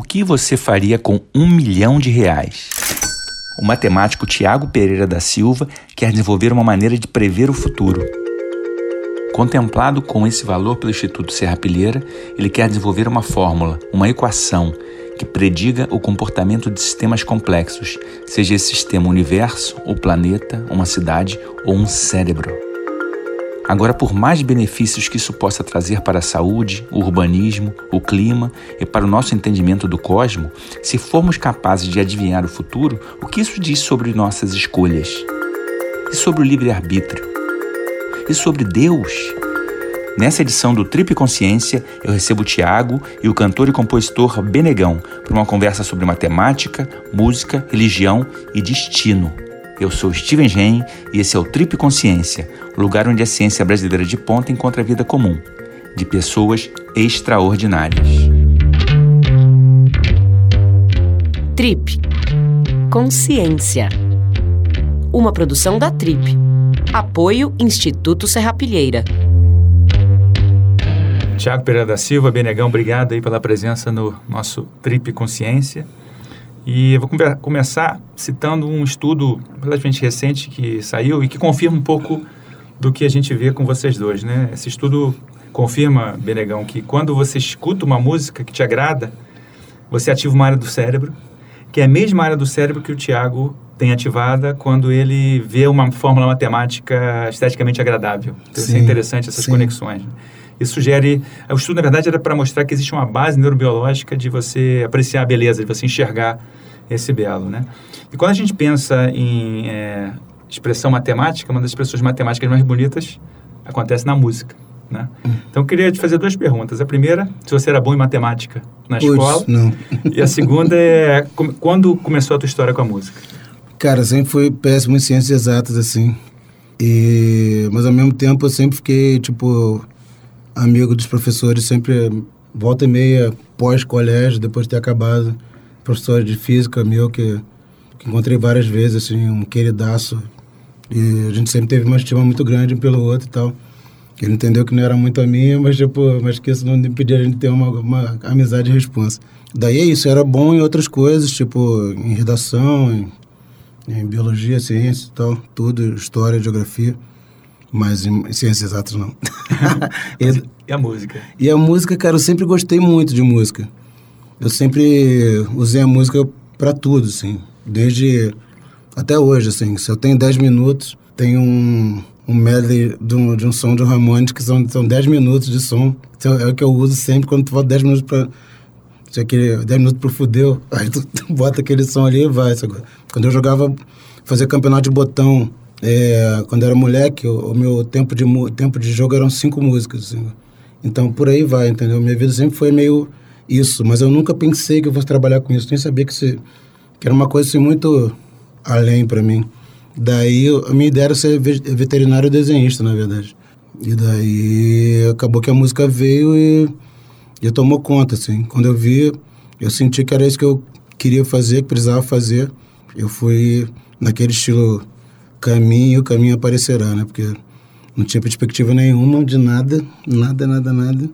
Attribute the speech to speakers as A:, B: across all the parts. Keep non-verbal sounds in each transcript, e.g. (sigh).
A: O que você faria com um milhão de reais? O matemático Tiago Pereira da Silva quer desenvolver uma maneira de prever o futuro. Contemplado com esse valor pelo Instituto Serrapilheira, ele quer desenvolver uma fórmula, uma equação, que prediga o comportamento de sistemas complexos, seja esse sistema universo, o planeta, uma cidade ou um cérebro. Agora, por mais benefícios que isso possa trazer para a saúde, o urbanismo, o clima e para o nosso entendimento do cosmos, se formos capazes de adivinhar o futuro, o que isso diz sobre nossas escolhas? E sobre o livre-arbítrio? E sobre Deus? Nessa edição do Trip Consciência, eu recebo o Tiago e o cantor e compositor Benegão para uma conversa sobre matemática, música, religião e destino. Eu sou Steven Gen e esse é o Trip Consciência, lugar onde a ciência brasileira de ponta encontra a vida comum, de pessoas extraordinárias.
B: Trip Consciência. Uma produção da Trip. Apoio Instituto Serrapilheira.
A: Tiago Pereira da Silva, Benegão, obrigado aí pela presença no nosso Trip Consciência. E eu vou come começar citando um estudo relativamente recente que saiu e que confirma um pouco do que a gente vê com vocês dois, né? Esse estudo confirma, Benegão, que quando você escuta uma música que te agrada, você ativa uma área do cérebro, que é a mesma área do cérebro que o Tiago tem ativada quando ele vê uma fórmula matemática esteticamente agradável. Então, sim, isso é interessante, essas sim. conexões. Né? Isso sugere. O estudo, na verdade, era para mostrar que existe uma base neurobiológica de você apreciar a beleza, de você enxergar esse belo. Né? E quando a gente pensa em é, expressão matemática, uma das expressões matemáticas mais bonitas acontece na música. Né? Hum. Então, eu queria te fazer duas perguntas. A primeira, se você era bom em matemática na Puts, escola.
C: não.
A: E a segunda é, quando começou a tua história com a música?
C: Cara, sempre fui péssimo em ciências exatas, assim. E, mas, ao mesmo tempo, eu sempre fiquei, tipo, amigo dos professores, sempre volta e meia, pós-colégio, depois de ter acabado, professor de física meu, que, que encontrei várias vezes, assim, um queridaço. E a gente sempre teve uma estima muito grande um pelo outro e tal. Ele entendeu que não era muito a minha, mas, tipo, mas que isso não impedia a gente ter uma, uma amizade e responsa. Daí é isso, era bom em outras coisas, tipo, em redação, em, em biologia, ciência e tal, tudo, história, geografia. Mas em ciências exatas não. (laughs) (laughs)
A: e, e a música?
C: E a música, cara, eu sempre gostei muito de música. Eu sempre usei a música para tudo, assim. Desde até hoje, assim. Se eu tenho 10 minutos, tenho um, um medley de um, de um som de Ramones, que são, são 10 minutos de som. Então, é o que eu uso sempre quando tu volta 10 minutos para se aquele 10 minutos pro fudeu, (laughs) aí tu, tu, bota aquele som ali e vai. Sabe? Quando eu jogava, fazia campeonato de botão é, quando eu era moleque, o, o, meu tempo de, tempo de jogo eram cinco músicas. Assim. Então, por aí vai, entendeu? Minha vida sempre foi meio isso, mas eu nunca pensei que eu fosse trabalhar com isso. Nem sabia que, se, que era uma coisa assim, muito além para mim. Daí, a minha ideia era ser veterinário desenhista, na verdade. E daí, acabou que a música veio e, e tomou conta, assim. Quando eu vi, eu senti que era isso que eu queria fazer, que precisava fazer. Eu fui naquele estilo caminho, o caminho aparecerá, né? Porque não tinha perspectiva nenhuma de nada, nada, nada, nada.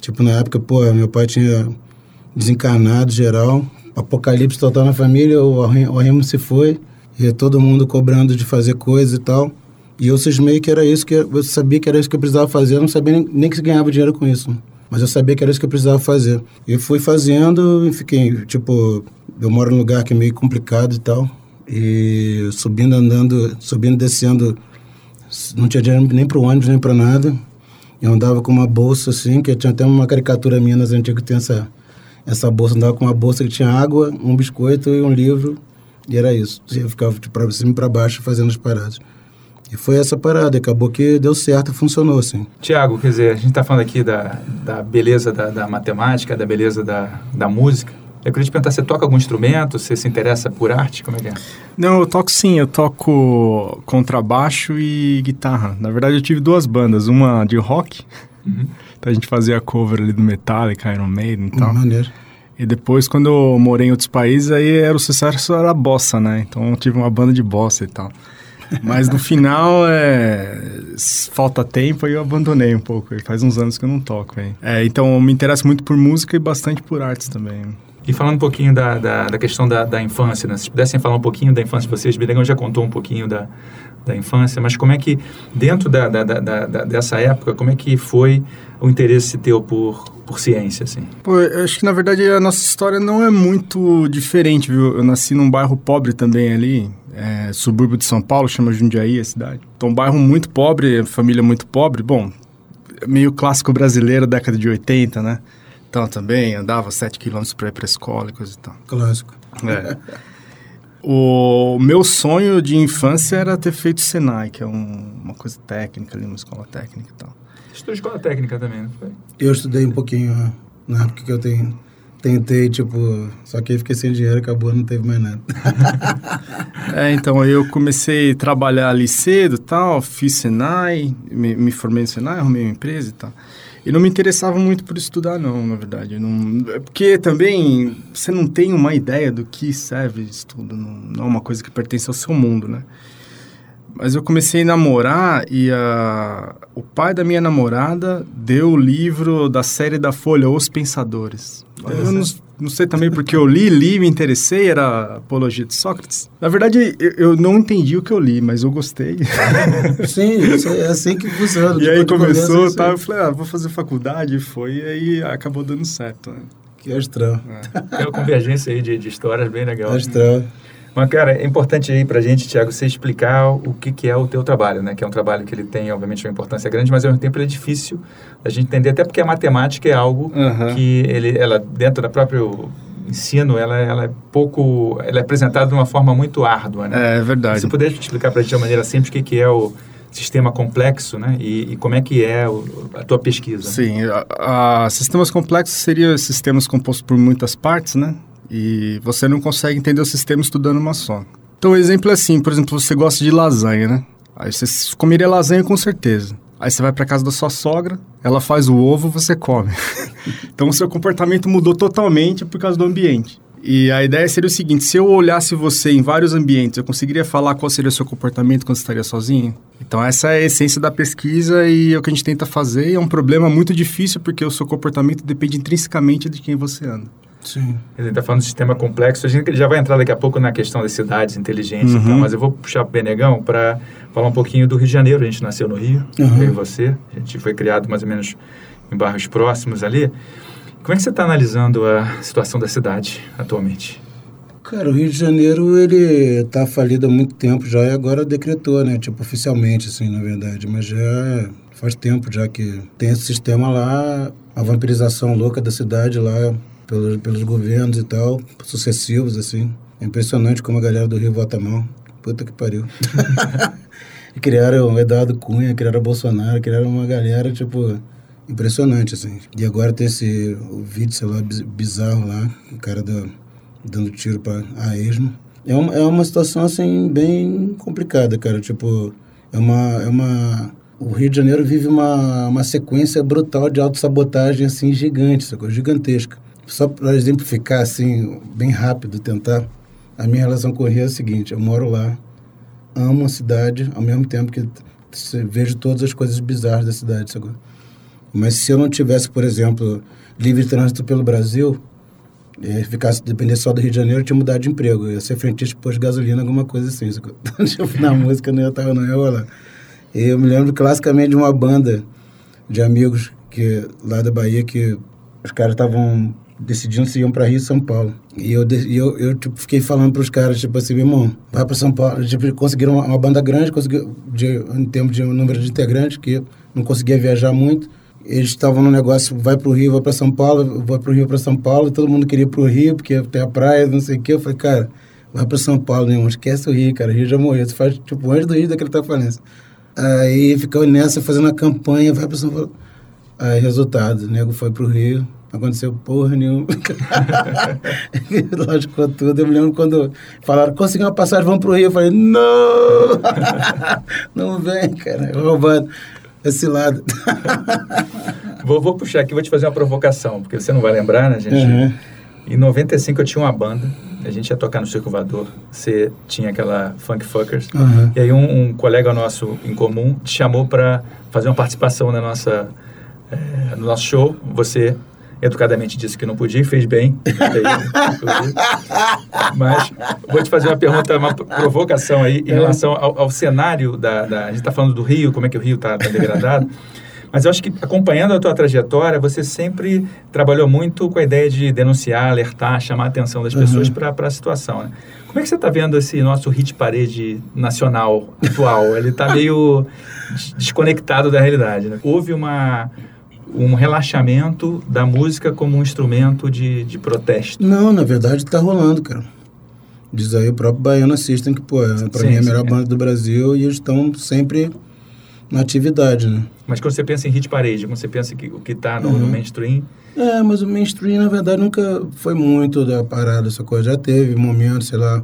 C: Tipo, na época, pô, meu pai tinha desencarnado geral, apocalipse total na família, o Remo se foi, e todo mundo cobrando de fazer coisa e tal. E eu cismei que era isso que eu sabia que era isso que eu precisava fazer, eu não sabia nem, nem que se ganhava dinheiro com isso. Mas eu sabia que era isso que eu precisava fazer. E fui fazendo e fiquei, tipo, eu moro num lugar que é meio complicado e tal. E subindo, andando, subindo, descendo, não tinha dinheiro nem para o ônibus, nem para nada. Eu andava com uma bolsa assim, que tinha até uma caricatura minha nas antigas que tem essa, essa bolsa. Andava com uma bolsa que tinha água, um biscoito e um livro. E era isso. Eu ficava tipo, para cima e para baixo fazendo as paradas. E foi essa parada, acabou que deu certo, funcionou assim.
A: Tiago, quer dizer, a gente está falando aqui da, da beleza da, da matemática, da beleza da, da música. Eu queria te perguntar, você toca algum instrumento? Você se interessa por arte? Como é que é?
D: Não, eu toco sim. Eu toco contrabaixo e guitarra. Na verdade, eu tive duas bandas. Uma de rock. Uhum. Então a gente fazia cover ali do Metallica, Iron Maiden e tal.
C: Maneiro.
D: E depois, quando eu morei em outros países, aí era o sucesso era a bossa, né? Então eu tive uma banda de bossa e tal. Mas no final, é... falta tempo e eu abandonei um pouco. Faz uns anos que eu não toco. Aí. É, então eu me interesso muito por música e bastante por artes também.
A: E falando um pouquinho da, da, da questão da, da, infância, né? se pudessem falar um pouquinho da infância de vocês, Bilegão já contou um pouquinho da, da infância, mas como é que, dentro da, da, da, da, dessa época, como é que foi o interesse teu por, por ciência, assim?
D: Pô, eu acho que, na verdade, a nossa história não é muito diferente, viu? Eu nasci num bairro pobre também ali, é, subúrbio de São Paulo, chama Jundiaí a cidade. Então, um bairro muito pobre, família muito pobre. Bom, meio clássico brasileiro, década de 80, né? Então, também andava 7 quilômetros para ir para a escola e coisa e tal.
C: Clássico.
D: É. (laughs) O meu sonho de infância era ter feito Senai, que é um, uma coisa técnica ali, uma escola técnica e tal.
A: Estudou escola técnica também, não foi?
C: Eu estudei um pouquinho né? na época que eu tenho, tentei, tipo, só que aí fiquei sem dinheiro, acabou, não teve mais nada. (laughs)
D: é, então eu comecei a trabalhar ali cedo tal, fiz Senai, me, me formei no Senai, arrumei uma empresa e tal. E não me interessava muito por estudar, não, na verdade. Não, é porque também você não tem uma ideia do que serve estudo, não, não é uma coisa que pertence ao seu mundo, né? Mas eu comecei a namorar e a... o pai da minha namorada deu o livro da série da Folha, Os Pensadores. Eu não, não, sei também porque eu li, li, me interessei, era Apologia de Sócrates. Na verdade, eu, eu não entendi o que eu li, mas eu gostei. (laughs)
C: Sim, é assim que funciona.
D: E aí começou, tá, eu falei, ah, vou fazer faculdade, foi, e aí acabou dando certo. Né?
C: Que astral.
A: É. Tem uma convergência aí de, de histórias bem legal.
C: Astral.
A: Mas, cara, é importante aí pra gente, Tiago, você explicar o que, que é o teu trabalho, né? Que é um trabalho que ele tem, obviamente, uma importância grande, mas ao mesmo tempo ele é difícil a gente entender, até porque a matemática é algo uhum. que ele, ela, dentro do próprio ensino, ela, ela é pouco, ela é apresentada de uma forma muito árdua, né?
D: É, é verdade.
A: Se você puder explicar pra gente de uma maneira simples o que, que é o sistema complexo, né? E, e, como é que é o, a tua pesquisa?
D: Sim, a, a, sistemas complexos seriam sistemas compostos por muitas partes, né? E você não consegue entender o sistema estudando uma só. Então, o exemplo é assim, por exemplo, você gosta de lasanha, né? Aí você comeria lasanha com certeza. Aí você vai para casa da sua sogra, ela faz o ovo, você come. (laughs) então, o seu comportamento mudou totalmente por causa do ambiente. E a ideia seria o seguinte: se eu olhasse você em vários ambientes, eu conseguiria falar qual seria o seu comportamento quando você estaria sozinho? Então, essa é a essência da pesquisa e é o que a gente tenta fazer. É um problema muito difícil porque o seu comportamento depende intrinsecamente de quem você anda.
C: Sim.
A: Ele está falando de sistema complexo. A gente já vai entrar daqui a pouco na questão das cidades inteligentes, uhum. então, mas eu vou puxar o Benegão para falar um pouquinho do Rio de Janeiro. A gente nasceu no Rio, uhum. eu e você. A gente foi criado mais ou menos em bairros próximos ali. Como é que você está analisando a situação da cidade atualmente?
C: Cara, o Rio de Janeiro, ele está falido há muito tempo já e agora decretou, né? Tipo, oficialmente, assim, na verdade. Mas já faz tempo já que tem esse sistema lá, a vampirização louca da cidade lá, pelos, pelos governos e tal, sucessivos, assim. É impressionante como a galera do Rio vota mal. Puta que pariu. (laughs) e criaram o Eduardo Cunha, criaram o Bolsonaro, criaram uma galera, tipo, impressionante, assim. E agora tem esse o vídeo, sei lá, bizarro lá, o cara do, dando tiro pra a esmo. É uma, é uma situação, assim, bem complicada, cara. Tipo, é uma... É uma o Rio de Janeiro vive uma, uma sequência brutal de autossabotagem, assim, gigante, sacou? Gigantesca. Só para exemplificar, assim, bem rápido, tentar. A minha relação com o Rio é a seguinte: eu moro lá, amo a cidade, ao mesmo tempo que vejo todas as coisas bizarras da cidade. Sabe? Mas se eu não tivesse, por exemplo, livre trânsito pelo Brasil, e ficasse depender só do Rio de Janeiro, eu tinha mudado de emprego. Eu ia ser frentista de posto de gasolina, alguma coisa assim. tipo, (laughs) na música não ia estar, não ia rolar. E eu me lembro classicamente de uma banda de amigos que lá da Bahia que os caras estavam decidindo se iam para Rio e São Paulo. E eu, eu, eu tipo, fiquei falando para os caras, tipo assim, meu irmão, vai para São Paulo. Tipo, conseguiram uma, uma, banda grande, de, em termos de número de integrantes, que não conseguia viajar muito. Eles estavam no negócio, vai para o Rio, vai para São Paulo, vai para o Rio, para São Paulo, e todo mundo queria ir para o Rio, porque tem a praia, não sei o quê. Eu falei, cara, vai para São Paulo, nenhum, esquece o Rio, cara, o Rio já morreu. Você faz, tipo, antes do Rio daquele tá falência. Aí ficou nessa, fazendo a campanha, vai para São Paulo. Aí, resultado, o nego foi para o Rio, não aconteceu porra nenhuma. (laughs) Lógico, tudo. Eu me lembro quando falaram, consegui uma passagem, vamos pro Rio. Eu falei, não! (laughs) não vem, cara. Roubando esse lado. (laughs)
A: vou, vou puxar aqui, vou te fazer uma provocação, porque você não vai lembrar, né, gente? Uhum. Em 95 eu tinha uma banda, a gente ia tocar no Circo Voador, você tinha aquela Funk Fuckers, uhum. e aí um, um, colega nosso em comum te chamou para fazer uma participação na nossa, é, no nosso show, você educadamente disse que não podia e fez bem. Mas vou te fazer uma pergunta, uma provocação aí em é. relação ao, ao cenário da, da, A gente está falando do Rio, como é que o Rio está tá degradado. Mas eu acho que acompanhando a tua trajetória, você sempre trabalhou muito com a ideia de denunciar, alertar, chamar a atenção das pessoas uhum. para a situação. Né? Como é que você está vendo esse nosso hit parede nacional atual? Ele está meio desconectado da realidade. Né? Houve uma, um relaxamento da música como um instrumento de, de protesto.
C: Não, na verdade está rolando, cara. Diz aí o próprio Baiano System, que, pô, é, para mim é a melhor é. banda do Brasil e eles estão sempre na atividade, né?
A: Mas quando você pensa em hit parede, quando você pensa que o que está no, uhum. no, mainstream...
C: É, mas o mainstream, na verdade, nunca foi muito da parada, essa coisa. Já teve momentos, sei lá,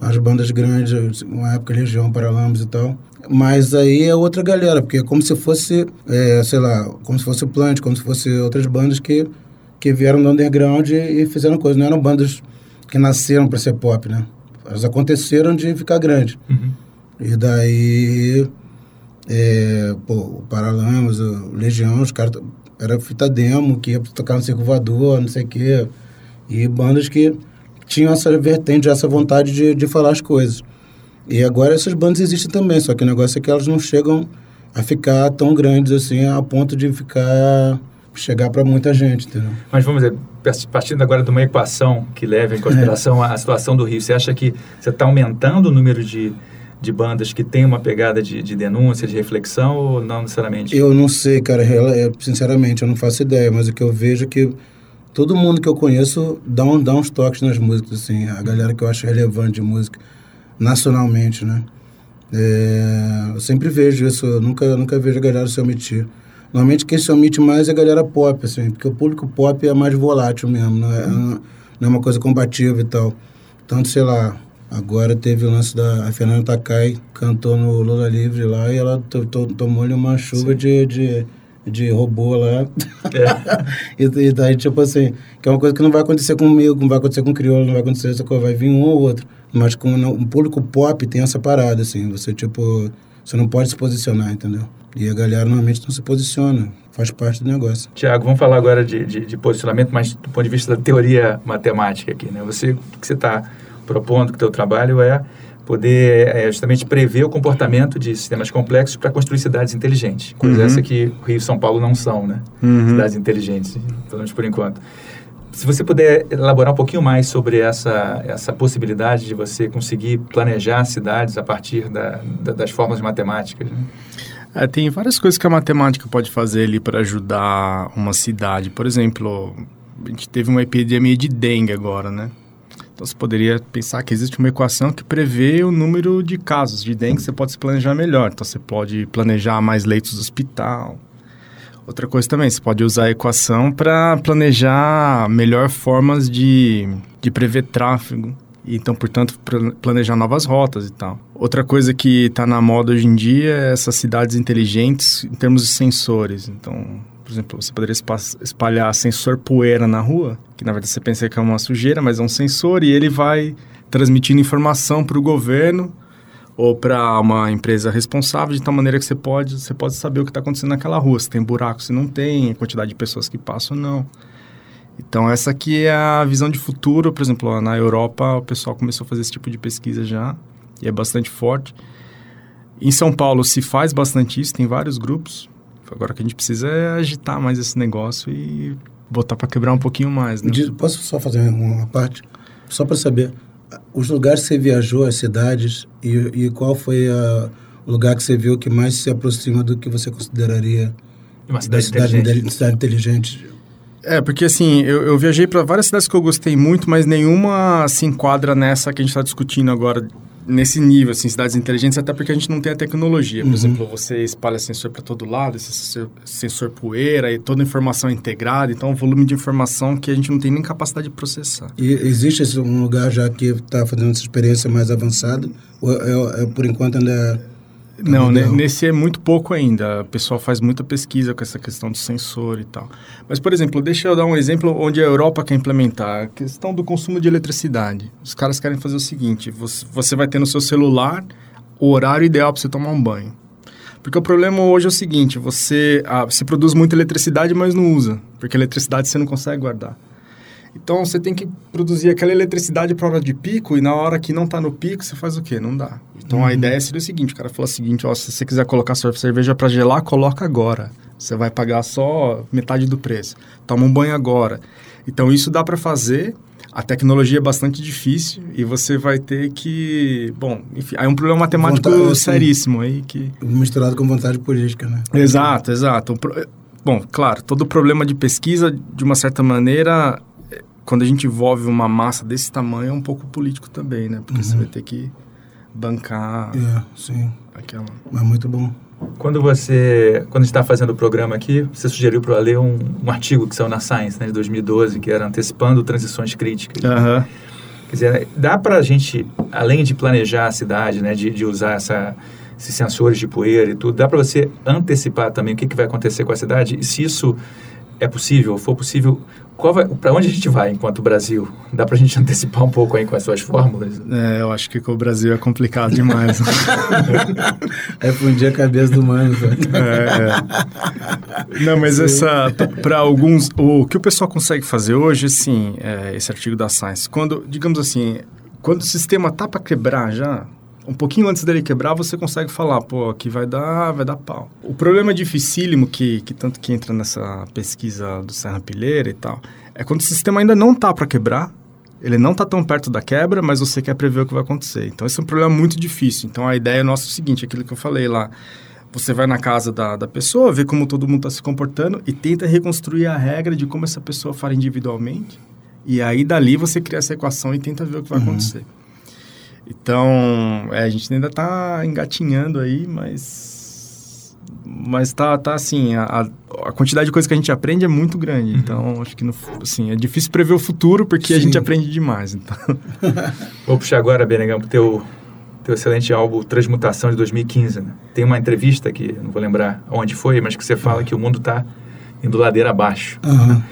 C: as bandas grandes, uma época Legião, Paralamas e tal. Mas aí é outra galera, porque é como se fosse, é, sei lá, como se fosse o Plant, como se fosse outras bandas que, que vieram do underground e, e fizeram coisas. Não eram bandas que nasceram para ser pop, né? Elas aconteceram de ficar grande. Uhum. E daí é, pô, o Paralamas, o Legião, os caras. Era fita demo, que ia tocar no Circo Voador, não sei o quê. E bandas que tinham essa vertente, essa vontade de, de falar as coisas. E agora essas bandas existem também, só que o negócio é que elas não chegam a ficar tão grandes assim, a ponto de ficar chegar para muita gente, entendeu?
A: Mas vamos dizer, partindo agora de uma equação que leva em consideração é. a situação do Rio, você acha que você está aumentando o número de de bandas que tem uma pegada de, de denúncia, de reflexão, ou não necessariamente?
C: Eu não sei, cara. Sinceramente, eu não faço ideia, mas o que eu vejo é que todo mundo que eu conheço dá, um, dá uns toques nas músicas, assim. A galera que eu acho relevante de música, nacionalmente, né? É, eu sempre vejo isso, eu nunca, nunca vejo a galera se omitir. Normalmente quem se omite mais é a galera pop, assim, porque o público pop é mais volátil mesmo, não é, não é uma coisa combativa e tal. Tanto, sei lá, Agora teve o lance da Fernanda Takai, cantou no Lula Livre lá e ela tomou-lhe uma chuva de, de, de robô lá. É. (laughs) e, e, daí, tipo assim, que é uma coisa que não vai acontecer comigo, não vai acontecer com o crioulo, não vai acontecer essa coisa, vai vir um ou outro. Mas com o público pop tem essa parada, assim, você, tipo, você não pode se posicionar, entendeu? E a galera normalmente não se posiciona, faz parte do negócio.
A: Tiago, vamos falar agora de, de, de, posicionamento, mas do ponto de vista da teoria matemática aqui, né? Você, o que você está propondo que o teu trabalho é poder é, justamente prever o comportamento de sistemas complexos para construir cidades inteligentes. Coisa uhum. essa que Rio e São Paulo não são, né? Uhum. Cidades inteligentes, pelo menos por enquanto. Se você puder elaborar um pouquinho mais sobre essa, essa possibilidade de você conseguir planejar cidades a partir da, da, das formas matemáticas. Né?
D: É, tem várias coisas que a matemática pode fazer ali para ajudar uma cidade. Por exemplo, a gente teve uma epidemia de dengue agora, né? Então você poderia pensar que existe uma equação que prevê o número de casos de dengue, você pode se planejar melhor. Então você pode planejar mais leitos do hospital. Outra coisa também, você pode usar a equação para planejar melhor formas de, de prever tráfego. Então, portanto, planejar novas rotas e tal. Outra coisa que está na moda hoje em dia é essas cidades inteligentes em termos de sensores. Então, por exemplo, você poderia espalhar sensor poeira na rua, que na verdade você pensa que é uma sujeira, mas é um sensor e ele vai transmitindo informação para o governo ou para uma empresa responsável de tal maneira que você pode, você pode saber o que está acontecendo naquela rua, se tem buraco, se não tem, a quantidade de pessoas que passam ou não. Então essa aqui é a visão de futuro, por exemplo, na Europa o pessoal começou a fazer esse tipo de pesquisa já e é bastante forte. Em São Paulo se faz bastante isso, tem vários grupos. Agora o que a gente precisa é agitar mais esse negócio e botar para quebrar um pouquinho mais, né?
C: Posso só fazer uma parte? Só para saber, os lugares que você viajou, as cidades, e, e qual foi a, o lugar que você viu que mais se aproxima do que você consideraria
A: uma cidade, cidade, inteligente.
C: cidade inteligente?
D: É, porque assim, eu, eu viajei para várias cidades que eu gostei muito, mas nenhuma se enquadra nessa que a gente está discutindo agora nesse nível, assim, cidades inteligentes, até porque a gente não tem a tecnologia. Por uhum. exemplo, você espalha sensor para todo lado, esse sensor, poeira e toda a informação integrada, então é um volume de informação que a gente não tem nem capacidade de processar.
C: E existe um lugar já que está fazendo essa experiência mais avançada? Ou é, é, por enquanto ainda é
D: não, nesse é muito pouco ainda. O pessoal faz muita pesquisa com essa questão do sensor e tal. Mas, por exemplo, deixa eu dar um exemplo onde a Europa quer implementar. A questão do consumo de eletricidade. Os caras querem fazer o seguinte, você, você vai ter no seu celular o horário ideal para você tomar um banho. Porque o problema hoje é o seguinte, você, ah, você produz muita eletricidade, mas não usa. Porque a eletricidade você não consegue guardar. Então, você tem que produzir aquela eletricidade para hora de pico e na hora que não está no pico, você faz o quê? Não dá. Então, uhum. a ideia seria o seguinte, o cara falou o seguinte, ó, se você quiser colocar sua cerveja para gelar, coloca agora. Você vai pagar só metade do preço. Toma um banho agora. Então, isso dá para fazer a tecnologia é bastante difícil e você vai ter que. Bom, enfim, aí é um problema matemático vontade, assim, seríssimo aí que.
C: Misturado com vontade política, né?
D: Exato, exato. Bom, claro, todo problema de pesquisa, de uma certa maneira, quando a gente envolve uma massa desse tamanho, é um pouco político também, né? Porque uhum. você vai ter que bancar.
C: É, sim. Aquela. Mas muito bom.
A: Quando você, quando está fazendo o programa aqui, você sugeriu para eu ler um, um, artigo que saiu na Science, né, de 2012, que era antecipando transições críticas.
D: Uhum.
A: Quer dizer, dá para a gente, além de planejar a cidade, né, de, de usar essa, esses sensores de poeira e tudo, dá para você antecipar também o que, que vai acontecer com a cidade? E se isso é possível, for possível, para onde a gente vai enquanto Brasil? Dá para a gente (laughs) antecipar um pouco aí com as suas fórmulas?
D: É, eu acho que com o Brasil é complicado demais. (laughs)
C: é fundir a cabeça do mano.
D: É, é. Não, mas Sim. essa, para alguns, o que o pessoal consegue fazer hoje, sim, é, esse artigo da Science, quando, digamos assim, quando o sistema tá para quebrar já, um pouquinho antes dele quebrar, você consegue falar, pô, aqui vai dar, vai dar pau. O problema dificílimo que, que tanto que entra nessa pesquisa do Serra Pilheira e tal, é quando o sistema ainda não tá para quebrar, ele não está tão perto da quebra, mas você quer prever o que vai acontecer. Então, esse é um problema muito difícil. Então, a ideia nossa é o seguinte, aquilo que eu falei lá, você vai na casa da, da pessoa, vê como todo mundo está se comportando e tenta reconstruir a regra de como essa pessoa fala individualmente. E aí, dali, você cria essa equação e tenta ver o que vai uhum. acontecer. Então, é, a gente ainda está engatinhando aí, mas mas tá, tá assim, a, a quantidade de coisas que a gente aprende é muito grande. Uhum. Então, acho que no, assim, é difícil prever o futuro porque Sim. a gente aprende demais. Então. (laughs)
A: Vou puxar agora, Benegão, pro teu, teu excelente álbum Transmutação de 2015. Né? Tem uma entrevista que, não vou lembrar onde foi, mas que você fala que o mundo está indo ladeira abaixo.
C: Uhum.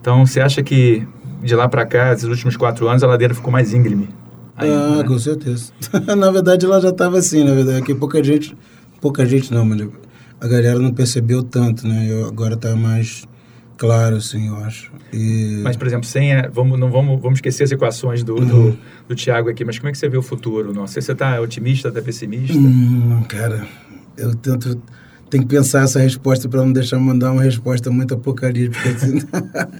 A: Então, você acha que de lá para cá, esses últimos quatro anos, a ladeira ficou mais íngreme?
C: Ah, né? com certeza. (laughs) na verdade, ela já estava assim, na verdade, que pouca gente, pouca gente não, mas a galera não percebeu tanto, né? Eu, agora está mais claro, assim, eu acho. E...
A: Mas, por exemplo, sem a, vamos, não vamos, vamos esquecer as equações do, uhum. do, do Tiago aqui, mas como é que você vê o futuro? Não sei se você está otimista, está pessimista?
C: Hum, cara, eu tento tem que pensar essa resposta para não deixar mandar uma resposta muito apocalíptica. Assim.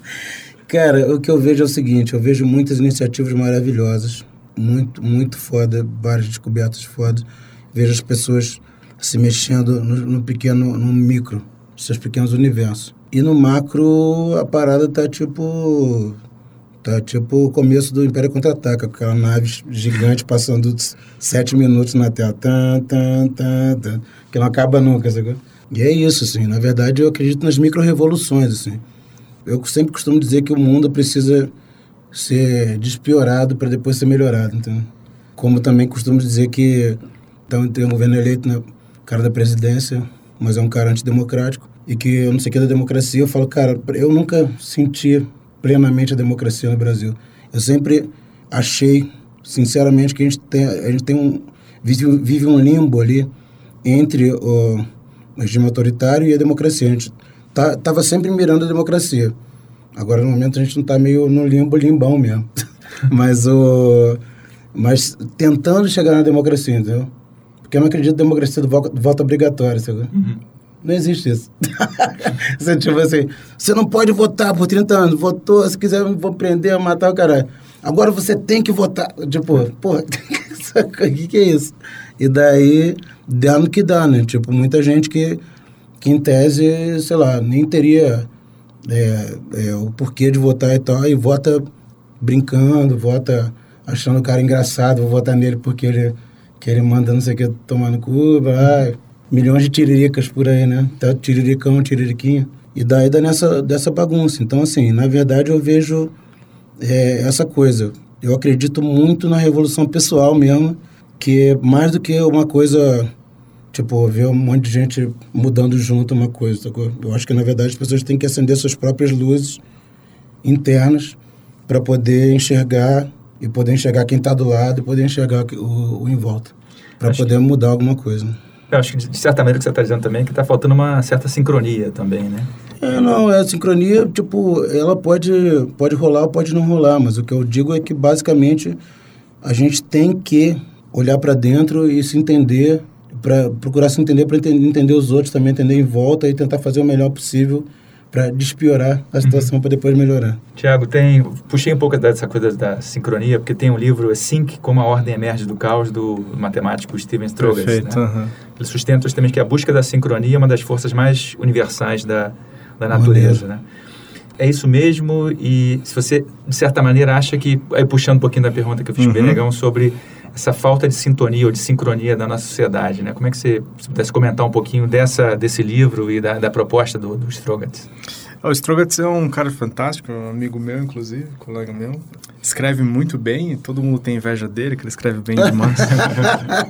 C: (laughs) Cara, o que eu vejo é o seguinte: eu vejo muitas iniciativas maravilhosas, muito, muito foda, várias descobertas fodas. Vejo as pessoas se mexendo no, no pequeno, no micro, seus pequenos universos. E no macro, a parada tá tipo. Tá tipo o começo do Império Contra-Ataca, aquela nave gigante passando sete minutos na tela. Tan, tan, tan, tan, que não acaba nunca, sabe? E é isso, assim. Na verdade, eu acredito nas micro-revoluções, assim. Eu sempre costumo dizer que o mundo precisa ser despiorado para depois ser melhorado. Então, como também costumo dizer que então, tem um governo eleito, né, cara da presidência, mas é um cara antidemocrático, e que eu não sei o que é da democracia, eu falo, cara, eu nunca senti plenamente a democracia no Brasil. Eu sempre achei, sinceramente, que a gente tem, a gente tem um, vive, vive um limbo ali entre o regime autoritário e a democracia. A gente tá, tava sempre mirando a democracia. Agora, no momento, a gente não está meio no limbo, limbão mesmo. (laughs) mas, o, mas tentando chegar na democracia, entendeu? Porque eu não acredito na democracia do voto, do voto obrigatório, sabe? Uhum. Não existe isso. (laughs) você, tipo assim, você não pode votar por 30 anos. Votou, se quiser, vou prender, matar o caralho. Agora você tem que votar. Tipo, porra, (laughs) o que, que é isso? E daí, dá no que dá, né? Tipo, muita gente que, que em tese, sei lá, nem teria é, é, o porquê de votar e tal, e vota brincando, vota achando o cara engraçado, vou votar nele porque ele, que ele manda não sei o que tomar no ah, milhões de tiriricas por aí, né? Tá tiriricão, tiririquinha. E daí dá nessa, dessa bagunça. Então, assim, na verdade eu vejo é, essa coisa. Eu acredito muito na revolução pessoal mesmo, que é mais do que uma coisa Tipo, ver um monte de gente mudando junto uma coisa. Sacou? Eu acho que, na verdade, as pessoas têm que acender suas próprias luzes internas para poder enxergar e poder enxergar quem está do lado e poder enxergar o, o em volta. Para poder que, mudar alguma coisa.
A: Eu acho que, de certa maneira, o que você está dizendo também é que está faltando uma certa sincronia também, né?
C: É, não, é a sincronia, tipo, ela pode, pode rolar ou pode não rolar, mas o que eu digo é que, basicamente, a gente tem que olhar para dentro e se entender, para procurar se entender, para entender, entender os outros também, entender em volta e tentar fazer o melhor possível para despiorar a situação uhum. para depois melhorar.
A: Tiago, tem puxei um pouco dessa coisa da sincronia, porque tem um livro Sync, como a ordem emerge do caos do matemático Steven Strogatz, Perfeito, né? Uhum. Ele sustenta justamente que a busca da sincronia é uma das forças mais universais da, da natureza, né? É isso mesmo e se você de certa maneira acha que aí puxando um pouquinho da pergunta que eu fiz uhum. Benegão sobre essa falta de sintonia ou de sincronia da nossa sociedade, né? Como é que você se pudesse comentar um pouquinho dessa desse livro e da, da proposta do, do Strogatz?
D: O Strogatz é um cara fantástico, um amigo meu, inclusive, colega meu. Escreve muito bem, todo mundo tem inveja dele, que ele escreve bem demais.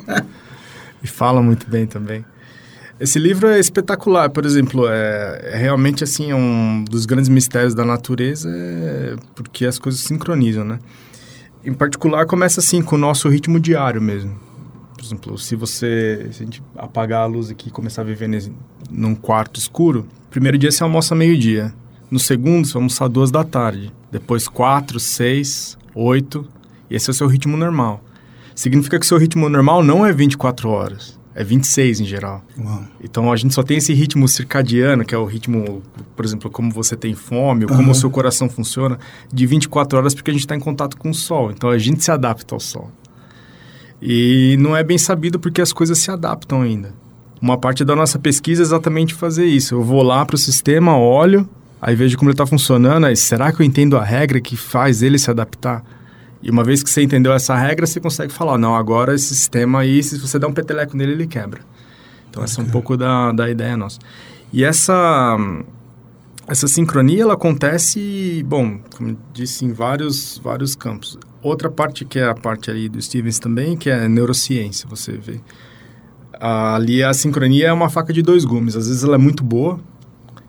D: (laughs) e fala muito bem também. Esse livro é espetacular, por exemplo, é, é realmente assim, é um dos grandes mistérios da natureza, é porque as coisas sincronizam, né? Em particular, começa assim, com o nosso ritmo diário mesmo. Por exemplo, se você se a gente apagar a luz aqui e começar a viver nesse, num quarto escuro, primeiro dia você almoça meio-dia. No segundo, você vai almoçar duas da tarde. Depois quatro, seis, oito. E esse é o seu ritmo normal. Significa que o seu ritmo normal não é 24 horas. É 26 em geral. Uau. Então a gente só tem esse ritmo circadiano, que é o ritmo, por exemplo, como você tem fome, ou como uhum. o seu coração funciona, de 24 horas porque a gente está em contato com o sol. Então a gente se adapta ao sol. E não é bem sabido porque as coisas se adaptam ainda. Uma parte da nossa pesquisa é exatamente fazer isso. Eu vou lá para o sistema, olho, aí vejo como ele está funcionando. Aí, será que eu entendo a regra que faz ele se adaptar? E uma vez que você entendeu essa regra, você consegue falar, não, agora esse sistema aí, se você der um peteleco nele, ele quebra. Então, essa é um pouco da, da ideia nossa. E essa, essa sincronia, ela acontece, bom, como disse, em vários, vários campos. Outra parte que é a parte ali do Stevens também, que é neurociência, você vê. Ali a sincronia é uma faca de dois gumes. Às vezes ela é muito boa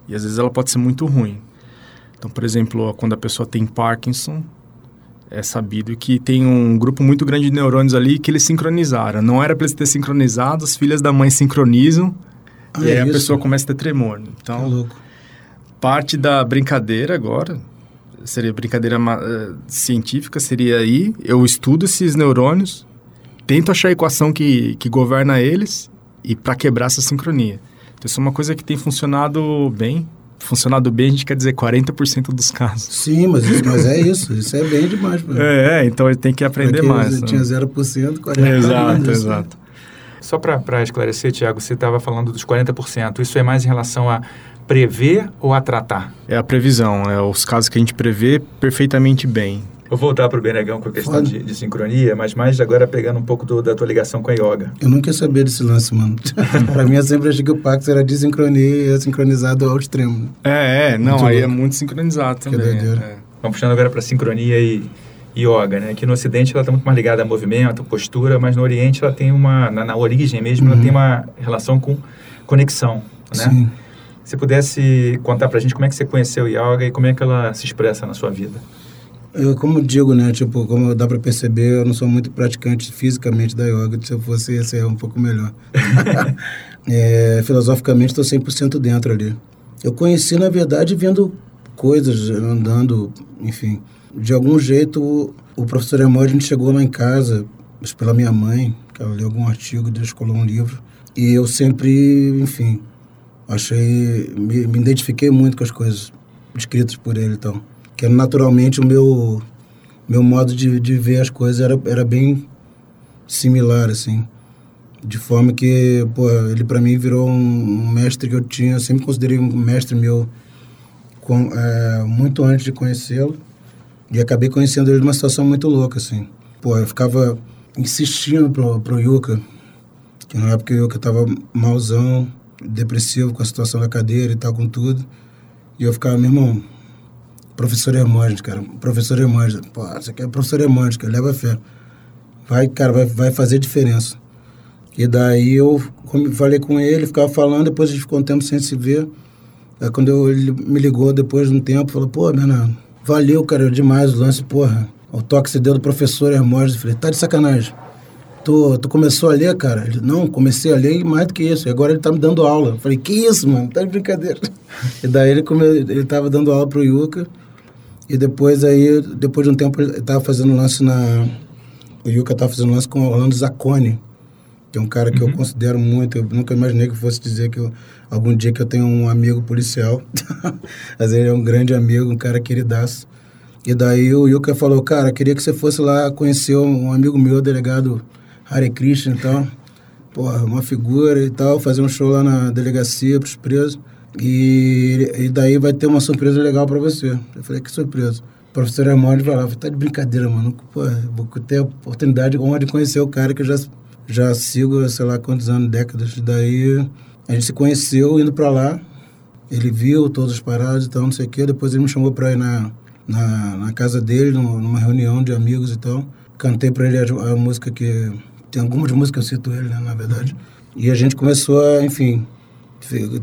D: e às vezes ela pode ser muito ruim. Então, por exemplo, quando a pessoa tem Parkinson, é sabido que tem um grupo muito grande de neurônios ali que eles sincronizaram. Não era para eles ter sincronizado, as filhas da mãe sincronizam ah, e é aí isso? a pessoa começa a ter tremor. Então, parte da brincadeira agora, seria brincadeira uh, científica, seria aí, eu estudo esses neurônios, tento achar a equação que, que governa eles e para quebrar essa sincronia. Então, isso é uma coisa que tem funcionado bem funcionado bem, a gente quer dizer 40% dos casos.
C: Sim, mas, mas é isso. Isso é bem demais.
D: É, é, então ele tem que aprender mais.
C: Né? Tinha 0%, 40%.
D: Exato, exato.
A: Só para esclarecer, Tiago, você estava falando dos 40%. Isso é mais em relação a prever ou a tratar?
D: É a previsão, é os casos que a gente prevê perfeitamente bem.
A: Vou voltar para o Benegão com a questão de, de, sincronia, mas mais agora pegando um pouco do, da tua ligação com a yoga.
C: Eu quero saber desse lance, mano. (laughs) para mim, eu sempre achei que o Pax era de sincronia e sincronizado ao extremo.
D: É, é, não, muito aí é louco. é muito sincronizado também. Que é.
A: Vamos puxando agora para sincronia e yoga, né? Aqui no Ocidente ela está muito mais ligada a movimento, postura, mas no Oriente ela tem uma, na, na origem mesmo, uhum. ela tem uma relação com conexão, né? Sim. Se pudesse contar para a gente como é que você conheceu yoga e como é que ela se expressa na sua vida.
C: Eu, como digo, né, tipo, como dá para perceber, eu não sou muito praticante fisicamente da yoga. Se eu fosse, ia ser um pouco melhor. (laughs) é, filosoficamente, estou 100% dentro ali. Eu conheci, na verdade, vendo coisas, andando, enfim. De algum jeito, o professor Emógenes chegou lá em casa, pela minha mãe, que ela leu algum artigo, descolou um livro. E eu sempre, enfim, achei, me, me identifiquei muito com as coisas escritas por ele, então que naturalmente o meu meu modo de, de ver as coisas era, era bem similar assim. De forma que pô, ele para mim virou um, um, mestre que eu tinha eu sempre considerei um mestre meu com, é, muito antes de conhecê-lo. E acabei conhecendo ele numa situação muito louca assim. Pô eu ficava insistindo pro pro Yuka que na época o Yuka tava malzão depressivo com a situação da cadeira e tal com tudo. E eu ficava meu irmão professor Hermógenes, cara. Professor Hermógenes. Pô, você quer professor Hermógenes, cara. Leva fé. Vai, cara, vai, vai fazer diferença. E daí eu falei com ele, ficava falando, depois a gente ficou um tempo sem se ver. Aí quando eu, ele me ligou depois de um tempo, falou, pô, Bernardo, valeu, cara, demais o lance, porra. O toque se deu do professor Hermógenes. Falei, tá de sacanagem. tu, tu começou a ler, cara? Ele, não, comecei a ler e mais do que isso. E agora ele tá me dando aula. Eu falei, que isso, mano? Tá de brincadeira. (laughs) e daí ele, come, ele tava dando aula pro Yuka. E depois aí, depois de um tempo, ele tava fazendo lance na... O Yuka tava fazendo lance com o Orlando Zacconi, que é um cara que uhum. eu considero muito. Eu nunca imaginei que fosse dizer que eu, algum dia que eu tenho um amigo policial. (laughs) Mas ele é um grande amigo, um cara queridaço. E daí o Yuka falou, cara, queria que você fosse lá conhecer um amigo meu, delegado Hare Krishna e tal. Porra, uma figura e tal, fazer um show lá na delegacia pros presos. E, e daí vai ter uma surpresa legal para você. Eu falei, que surpresa? O professor Amor vai lá, tá de brincadeira, mano. Pô, vou ter a oportunidade de conhecer o cara que eu já, já sigo, sei lá quantos anos, décadas. Daí a gente se conheceu indo para lá. Ele viu todas as paradas e tal, não sei o quê. Depois ele me chamou para ir na, na, na, casa dele, numa reunião de amigos e tal. Cantei para ele a, a, música que. Tem algumas músicas que eu cito ele, né, na verdade. E a gente começou a, enfim,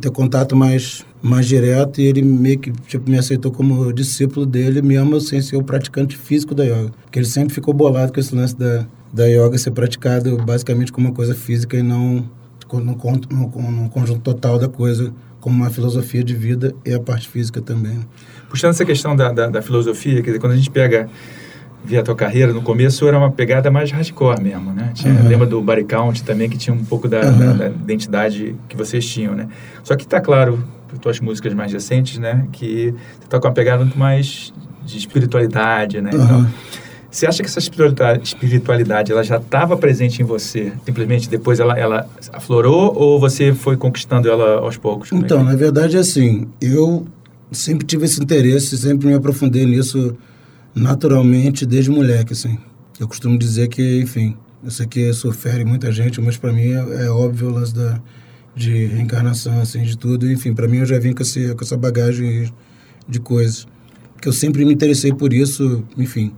C: ter contato mais, mais direto e ele meio que tipo, me aceitou como discípulo dele, mesmo sem ser o praticante físico da yoga. Porque ele sempre ficou bolado com esse lance da, da yoga ser praticado basicamente como uma coisa física e não no, no, no conjunto total da coisa, como uma filosofia de vida e a parte física também.
A: Puxando essa questão da, da, da filosofia, quer dizer, quando a gente pega via a tua carreira, no começo era uma pegada mais hardcore mesmo, né? Tinha, uhum. Lembra do Body Count também, que tinha um pouco da, uhum. da, da identidade que vocês tinham, né? Só que tá claro, por tuas músicas mais recentes, né? Que você tá com uma pegada muito mais de espiritualidade, né? Uhum. Então, você acha que essa espiritualidade ela já estava presente em você? Simplesmente depois ela, ela aflorou ou você foi conquistando ela aos poucos?
C: É então, é? na verdade, é assim, eu sempre tive esse interesse, sempre me aprofundei nisso naturalmente desde moleque, assim. Eu costumo dizer que, enfim, eu sei que isso fere muita gente, mas para mim é, é, óbvio o lance da, de reencarnação, assim, de tudo. Enfim, para mim eu já vim com, esse, com essa bagagem de coisas. Que eu sempre me interessei por isso, enfim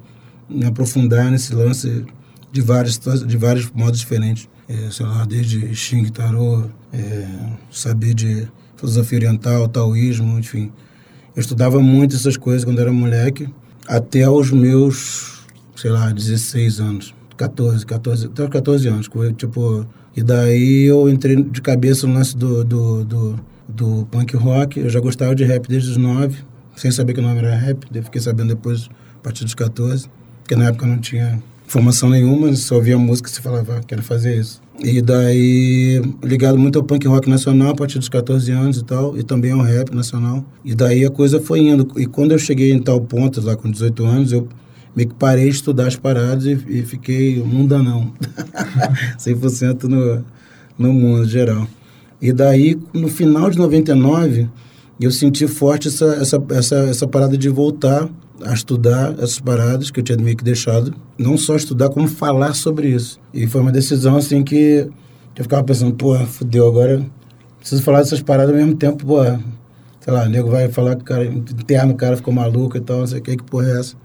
C: me aprofundar nesse lance de vários, de vários modos diferentes. É, sei lá, desde Xing Tarô, é, saber de filosofia oriental, taoísmo, enfim. Eu estudava muito essas coisas quando era moleque, até os meus, sei lá, 16 anos. 14, 14, até os 14 anos. Tipo, e daí eu entrei de cabeça no lance do, do, do, do punk rock. Eu já gostava de rap desde os 9, sem saber que o nome era rap. Fiquei sabendo depois, a partir dos 14 porque na época não tinha formação nenhuma, só ouvia música e se falava, ah, quero fazer isso. E daí, ligado muito ao punk rock nacional a partir dos 14 anos e tal, e também ao rap nacional. E daí a coisa foi indo. E quando eu cheguei em tal ponto, lá com 18 anos, eu meio que parei de estudar as paradas e, e fiquei mundanão. (laughs) 100% no, no mundo geral. E daí, no final de 99, eu senti forte essa, essa, essa, essa parada de voltar a estudar essas paradas que eu tinha meio que deixado. Não só estudar, como falar sobre isso. E foi uma decisão, assim, que eu ficava pensando, pô, fudeu, agora preciso falar dessas paradas ao mesmo tempo, pô, sei lá, o nego vai falar que o cara, interno o cara ficou maluco e tal, não sei o que, que porra é essa.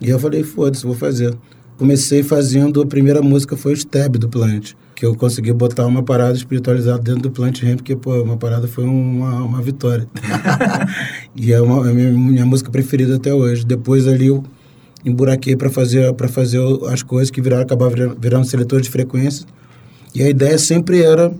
C: E eu falei, foda-se, vou fazer. Comecei fazendo, a primeira música foi o Stab do Plant que eu consegui botar uma parada espiritualizada dentro do Plant Ramp, porque, pô, uma parada foi uma, uma vitória. (laughs) e é, uma, é a minha, minha, música preferida até hoje. Depois ali eu emburaquei para fazer, pra fazer as coisas que viraram, acabaram virando, seletor de frequência. E a ideia sempre era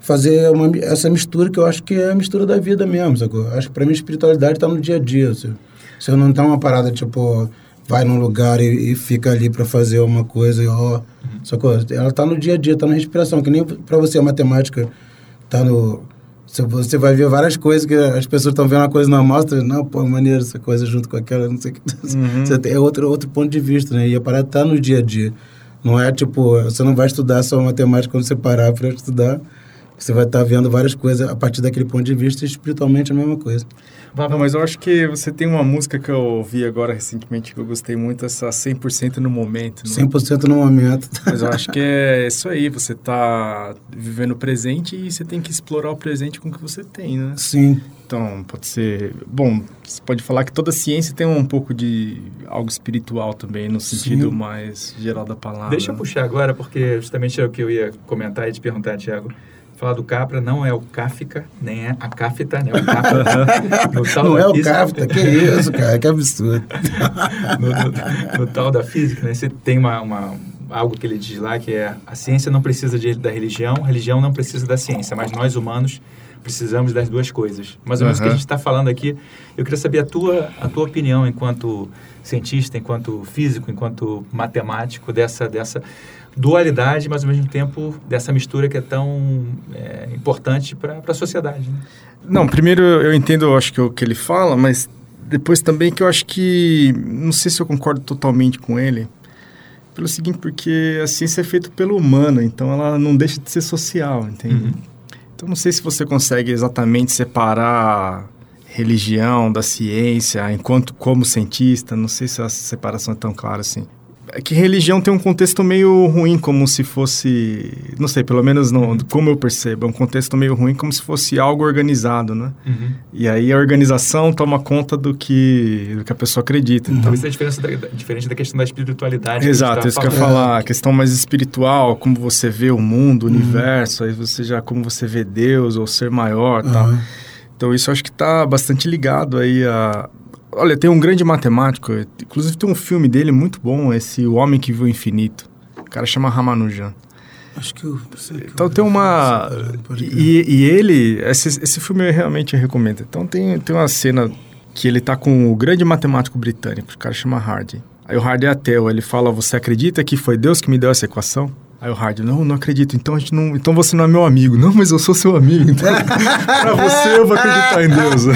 C: fazer uma, essa mistura que eu acho que é a mistura da vida mesmo, sacou? Acho que para mim a espiritualidade está no dia a dia. Se, se eu não tá uma parada tipo vai num lugar e, e fica ali para fazer uma coisa e ó, só que ela tá no dia a dia, tá na respiração, que nem para você a matemática tá no você vai ver várias coisas que as pessoas estão vendo uma coisa na mostra, não, pô, maneiro essa coisa junto com aquela, não sei o que. Uhum. Você tem, é outro, outro ponto de vista, né? E a parada tá no dia a dia. Não é tipo, você não vai estudar só matemática quando você parar para estudar. Você vai estar tá vendo várias coisas a partir daquele ponto de vista, e espiritualmente é a mesma coisa.
D: Vava, mas eu acho que você tem uma música que eu ouvi agora recentemente que eu gostei muito, essa 100% no momento.
C: Né? 100% no momento. (laughs)
D: Mas eu acho que é isso aí, você está vivendo o presente e você tem que explorar o presente com o que você tem, né?
C: Sim.
D: Então, pode ser... Bom, você pode falar que toda ciência tem um pouco de algo espiritual também, no sentido Sim. mais geral da palavra.
A: Deixa eu puxar agora, porque justamente é o que eu ia comentar e te perguntar, Tiago falar do Capra, não é o Kafka, nem é a Kafta, né? O Capra. (laughs)
C: não é o Kafta, que isso, cara, que absurdo. (laughs)
A: no, no, no, tal da física, né? Você tem uma, uma algo que ele diz lá, que é a ciência não precisa de, da religião, a religião não precisa da ciência, mas nós humanos precisamos das duas coisas. Mais ou menos o que a gente está falando aqui. Eu queria saber a tua, a tua opinião enquanto cientista, enquanto físico, enquanto matemático, dessa, dessa dualidade, mas ao mesmo tempo dessa mistura que é tão é, importante para a sociedade. Né?
D: Não, primeiro eu entendo, acho que o que ele fala, mas depois também que eu acho que não sei se eu concordo totalmente com ele. Pelo seguinte, porque a ciência é feita pelo humano, então ela não deixa de ser social, entende? Uhum. Então não sei se você consegue exatamente separar religião da ciência enquanto como cientista, não sei se a separação é tão clara assim é que religião tem um contexto meio ruim, como se fosse, não sei, pelo menos no, uhum. como eu percebo, é um contexto meio ruim, como se fosse algo organizado, né? Uhum. E aí a organização toma conta do que, do que a pessoa acredita.
A: Então, isso é diferença da, diferente da questão da espiritualidade.
D: Exato, que isso que eu ia falar, a questão mais espiritual, como você vê o mundo, o uhum. universo, aí você já, como você vê Deus ou ser maior, tal. Então isso eu acho que está bastante ligado aí a, Olha, tem um grande matemático, inclusive tem um filme dele muito bom, esse O Homem que Viu o Infinito. O cara chama Ramanujan.
C: Acho que eu.
D: então tem uma. E, e, ele. Esse, esse filme eu realmente recomendo. Então tem, tem uma cena que ele tá com o grande matemático britânico, o cara chama Hardy. Aí o Hardy é ateu, ele fala: Você acredita que foi Deus que me deu essa equação? Aí o Hard, não, não acredito. Então a gente não, então você não é meu amigo. Não, mas eu sou seu amigo. Então, (laughs) pra você eu vou acreditar em Deus. (laughs)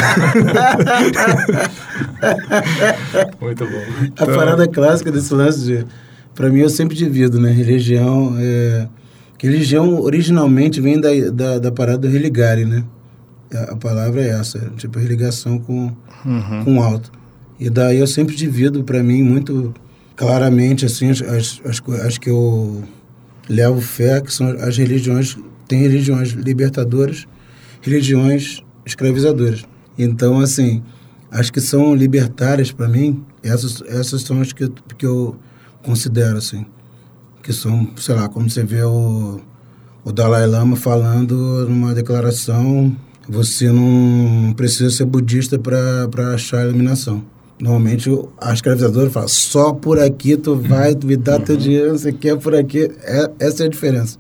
A: Muito bom.
C: Então... A parada clássica desse lance de, para mim eu sempre divido, né? Religião, é... religião originalmente vem da, da, da parada do religare, né? A, a palavra é essa, tipo religação com uhum. com o alto. E daí eu sempre divido para mim muito claramente assim as, as, as, as que eu levo fé que são as religiões, tem religiões libertadoras, religiões escravizadoras. Então, assim, as que são libertárias para mim, essas, essas são as que, que eu considero, assim, que são, sei lá, como você vê o, o Dalai Lama falando numa declaração, você não precisa ser budista para achar a iluminação. Normalmente a escravizadora fala, só por aqui tu vai me dar uhum. teu dinheiro, você quer por aqui. É, essa é a diferença.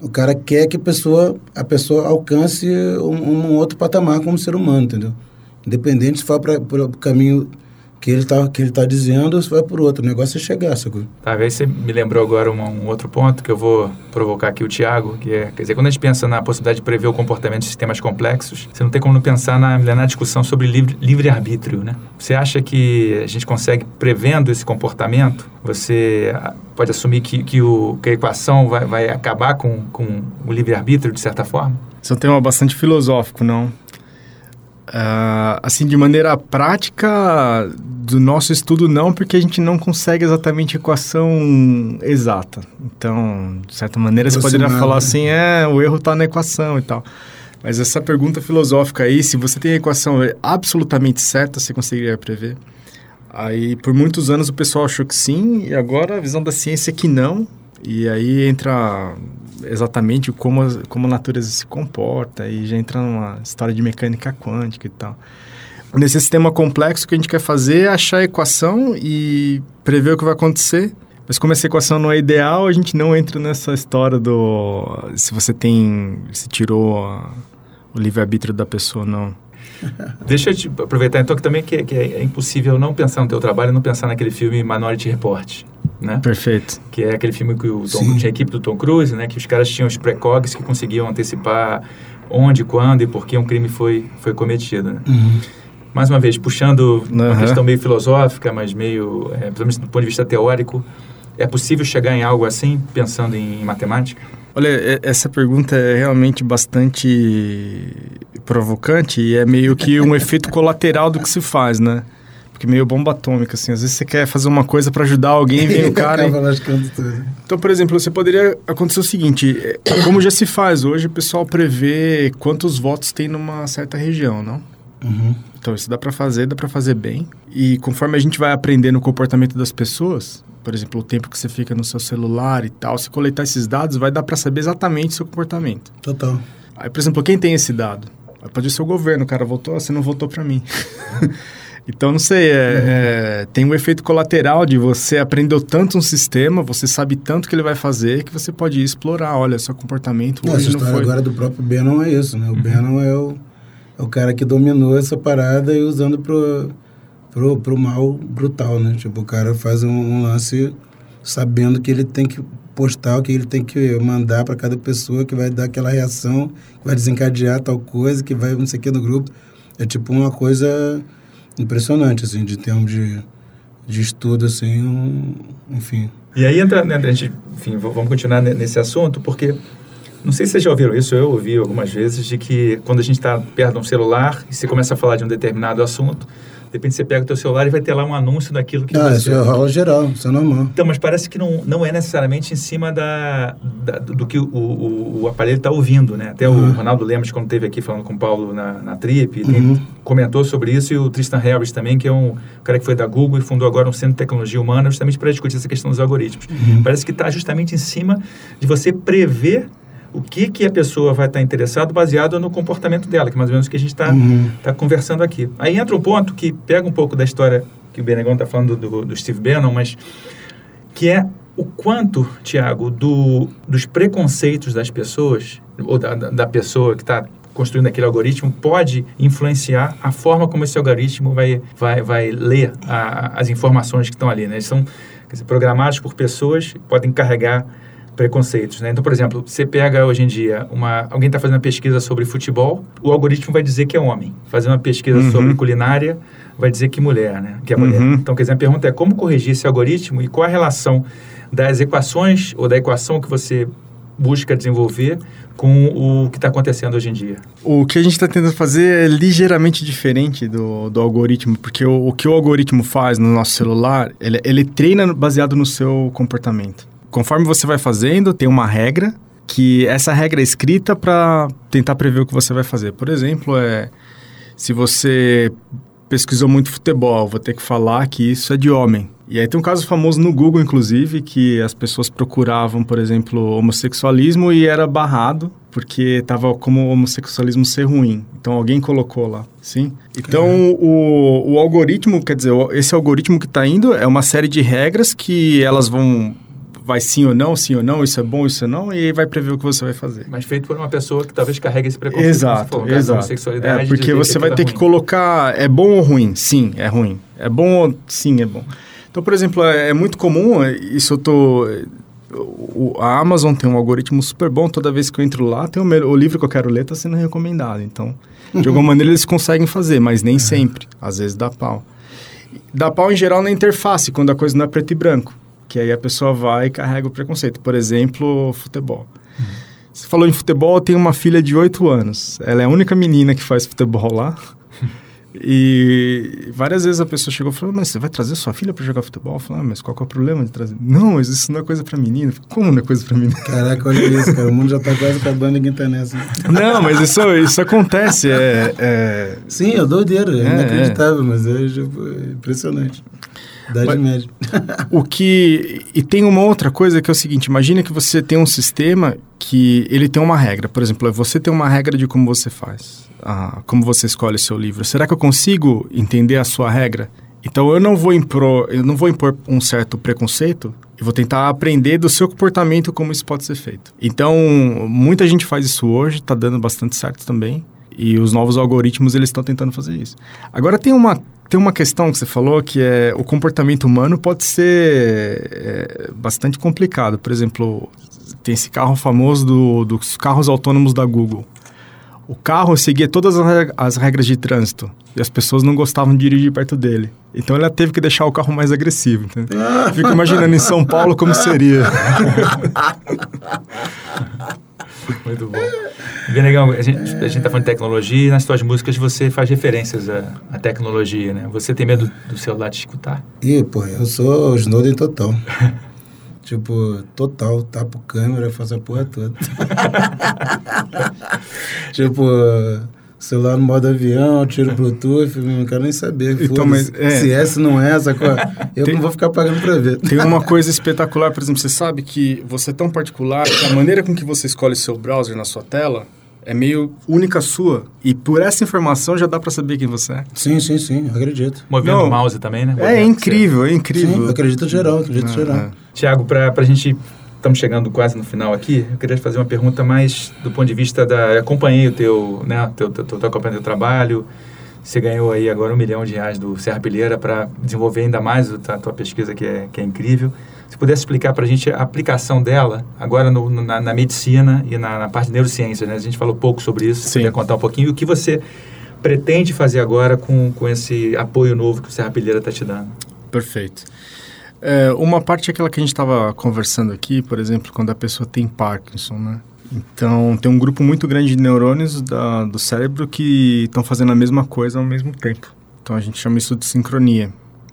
C: O cara quer que a pessoa, a pessoa alcance um, um outro patamar como ser humano, entendeu? Independente se for para o caminho que ele está que ele tá dizendo, você vai por outro. O negócio é chegar, sacou?
A: Tá, aí você me lembrou agora um, um, outro ponto que eu vou provocar aqui o Tiago, que é, quer dizer, quando a gente pensa na possibilidade de prever o comportamento de sistemas complexos, você não tem como não pensar na, na discussão sobre livre, livre-arbítrio, né? Você acha que a gente consegue, prevendo esse comportamento, você ah, pode assumir que, que, o, que a equação vai, vai acabar com, com o livre-arbítrio, de certa forma?
D: Isso é um tema bastante filosófico, não? Uh, assim, de maneira prática, do nosso estudo não, porque a gente não consegue exatamente equação exata. Então, de certa maneira, você poderia falar assim, é, o erro está na equação e tal. Mas essa pergunta filosófica aí, se você tem a equação absolutamente certa, você conseguiria prever? Aí, por muitos anos, o pessoal achou que sim, e agora a visão da ciência é que não. E aí entra exatamente como, como a natureza se comporta e já entra numa história de mecânica quântica e tal. Nesse sistema complexo, o que a gente quer fazer é achar a equação e prever o que vai acontecer. Mas como essa equação não é ideal, a gente não entra nessa história do... Se você tem... Se tirou a, o livre-arbítrio da pessoa não. (laughs)
A: Deixa eu te aproveitar então que também que, que, é impossível não pensar no teu trabalho e não pensar naquele filme Minority Report né?
D: Perfeito.
A: Que é aquele filme que o Tom, tinha a equipe do Tom Cruise, né? Que os caras tinham os precogs que conseguiam antecipar onde, quando e por que um crime foi, foi cometido, né? Uhum. Mais uma vez, puxando uhum. uma questão meio filosófica, mas meio, é, pelo menos do ponto de vista teórico, é possível chegar em algo assim, pensando em matemática?
D: Olha, essa pergunta é realmente bastante provocante e é meio que um efeito colateral do que se faz, né? Porque meio bomba atômica, assim. Às vezes você quer fazer uma coisa para ajudar alguém, vem (laughs) o cara. e... Então, por exemplo, você poderia acontecer o seguinte: é, como já se faz hoje, o pessoal prevê quantos votos tem numa certa região, não? Uhum. Então, isso dá para fazer, dá para fazer bem. E conforme a gente vai aprendendo o comportamento das pessoas, por exemplo, o tempo que você fica no seu celular e tal, se coletar esses dados, vai dar para saber exatamente o seu comportamento.
C: Total.
D: Aí, por exemplo, quem tem esse dado? Pode ser o governo, o cara votou, você não votou para mim. (laughs) Então, não sei, é, uhum. é, tem um efeito colateral de você aprendeu tanto um sistema, você sabe tanto que ele vai fazer, que você pode ir explorar. Olha, seu comportamento
C: hoje Essa não foi... agora do próprio Bannon é isso, né? O uhum. Bannon é o, é o cara que dominou essa parada e usando pro, pro, pro mal brutal, né? Tipo, o cara faz um, um lance sabendo que ele tem que postar, o que ele tem que mandar para cada pessoa, que vai dar aquela reação, que vai desencadear tal coisa, que vai não sei o que no grupo. É tipo uma coisa impressionante, assim, de termos de, de estudo, assim, um, enfim.
A: E aí entra, né, a gente, enfim, vamos continuar nesse assunto, porque não sei se vocês já ouviram isso, eu ouvi algumas vezes, de que quando a gente está perto de um celular e você começa a falar de um determinado assunto, de repente você pega o teu celular e vai ter lá um anúncio daquilo que
C: ah, você... isso é rola geral, isso é normal.
A: Então, mas parece que não, não é necessariamente em cima da, da do que o, o, o aparelho está ouvindo, né? Até uhum. o Ronaldo Lemos, quando esteve aqui falando com o Paulo na, na Trip, uhum. comentou sobre isso, e o Tristan Harris também, que é um cara que foi da Google e fundou agora um centro de tecnologia humana justamente para discutir essa questão dos algoritmos. Uhum. Parece que está justamente em cima de você prever o que, que a pessoa vai estar interessado baseado no comportamento dela, que é mais ou menos o que a gente está uhum. tá conversando aqui. Aí entra um ponto que pega um pouco da história que o Benegão está falando do, do Steve Bannon, mas que é o quanto, Tiago, do, dos preconceitos das pessoas, ou da, da pessoa que está construindo aquele algoritmo, pode influenciar a forma como esse algoritmo vai, vai, vai ler a, as informações que estão ali. Né? Eles são dizer, programados por pessoas, podem carregar preconceitos, né? Então, por exemplo, você pega hoje em dia uma alguém está fazendo uma pesquisa sobre futebol, o algoritmo vai dizer que é homem. Fazendo uma pesquisa uhum. sobre culinária, vai dizer que mulher, né? Que é mulher. Uhum. Então, quer dizer, a pergunta é como corrigir esse algoritmo e qual a relação das equações ou da equação que você busca desenvolver com o que está acontecendo hoje em dia?
D: O que a gente está tentando fazer é ligeiramente diferente do, do algoritmo, porque o, o, que o algoritmo faz no nosso celular, ele, ele treina baseado no seu comportamento conforme você vai fazendo, tem uma regra que essa regra é escrita para tentar prever o que você vai fazer. Por exemplo, é se você pesquisou muito futebol, vou ter que falar que isso é de homem. E aí tem um caso famoso no Google, inclusive, que as pessoas procuravam, por exemplo, homossexualismo e era barrado porque estava como homossexualismo ser ruim. Então alguém colocou lá, sim? Então o, o algoritmo, quer dizer, esse algoritmo que está indo é uma série de regras que elas vão vai sim ou não, sim ou não, isso é bom, isso é não, e vai prever o que você vai fazer.
A: Mas feito por uma pessoa que talvez carregue esse preconceito.
D: Exato, for, exato. Sexualidade, é, porque você vai ter ruim. que colocar, é bom ou ruim? Sim, é ruim. É bom ou... Sim, é bom. Então, por exemplo, é, é muito comum, isso eu tô... O, a Amazon tem um algoritmo super bom, toda vez que eu entro lá, tem o, meu, o livro que eu quero ler está sendo recomendado. Então, de alguma (laughs) maneira eles conseguem fazer, mas nem sempre. Às vezes dá pau. Dá pau em geral na interface, quando a coisa não é preto e branco que aí a pessoa vai e carrega o preconceito. Por exemplo, futebol. Uhum. Você falou em futebol, eu tenho uma filha de 8 anos. Ela é a única menina que faz futebol lá. E várias vezes a pessoa chegou e falou: Mas você vai trazer sua filha para jogar futebol? Eu falei: ah, Mas qual é o problema de trazer? Não, mas isso não é coisa para menina. Falei, Como não é coisa para menina?
C: Caraca, olha isso, cara. O mundo já tá quase acabando e ninguém tá nessa.
D: Não, mas isso, isso acontece. É, é...
C: Sim, é doideira. É, é inacreditável, é. mas é, é impressionante. Idade média. (laughs)
D: o que... E tem uma outra coisa que é o seguinte, imagina que você tem um sistema que ele tem uma regra. Por exemplo, você tem uma regra de como você faz, ah, como você escolhe seu livro. Será que eu consigo entender a sua regra? Então eu não vou impor, eu não vou impor um certo preconceito, eu vou tentar aprender do seu comportamento como isso pode ser feito. Então, muita gente faz isso hoje, está dando bastante certo também. E os novos algoritmos eles estão tentando fazer isso. Agora tem uma tem uma questão que você falou que é o comportamento humano pode ser é, bastante complicado. Por exemplo, tem esse carro famoso do, dos carros autônomos da Google. O carro seguia todas as regras de trânsito e as pessoas não gostavam de dirigir perto dele. Então ela teve que deixar o carro mais agressivo. Fico imaginando em São Paulo como seria. (laughs) (laughs)
A: Muito bom. Benegão, a gente, a gente tá falando de tecnologia e nas suas músicas você faz referências à, à tecnologia, né? Você tem medo do celular te escutar?
C: Ih, pô, eu sou Snowden total. (laughs) tipo, total, tapo câmera, faço a porra toda. (laughs) tipo celular no modo avião, tiro Bluetooth, não quero nem saber. Então, mas, é, se essa não é essa, eu tem, não vou ficar pagando para ver.
D: Tem uma coisa espetacular, por exemplo, você sabe que você é tão particular que a maneira com que você escolhe seu browser na sua tela é meio única sua. E por essa informação já dá para saber quem você é.
C: Sim, sim, sim, acredito.
A: Movendo
D: Não.
A: o mouse também, né?
D: É
A: Movendo,
D: incrível, é incrível.
C: Sim, acredito geral, acredito
D: Ah,
C: geral.
D: é.
A: Tiago, para a gente. Estamos chegando quase no final aqui. Eu queria fazer uma pergunta mais do ponto de vista da. Eu acompanhei o teu. Né, teu, teu, teu, teu, trabalho. Você ganhou aí agora um milhão de reais do Serra Pilheira para desenvolver ainda mais a tua pesquisa, que é, que é incrível. Se pudesse explicar para a gente a aplicação dela agora no, na, na medicina e na, na parte de neurociências, né? A gente falou pouco sobre isso.
D: Sim.
A: puder contar um pouquinho. E o que você pretende fazer agora com, com esse apoio novo que o Serra Pilheira está te dando?
D: Perfeito. É, uma parte é aquela que a gente estava conversando aqui, por exemplo, quando a pessoa tem Parkinson, né? Então, tem um grupo muito grande de neurônios da, do cérebro que estão fazendo a mesma coisa ao mesmo tempo. Então, a gente chama isso de sincronia,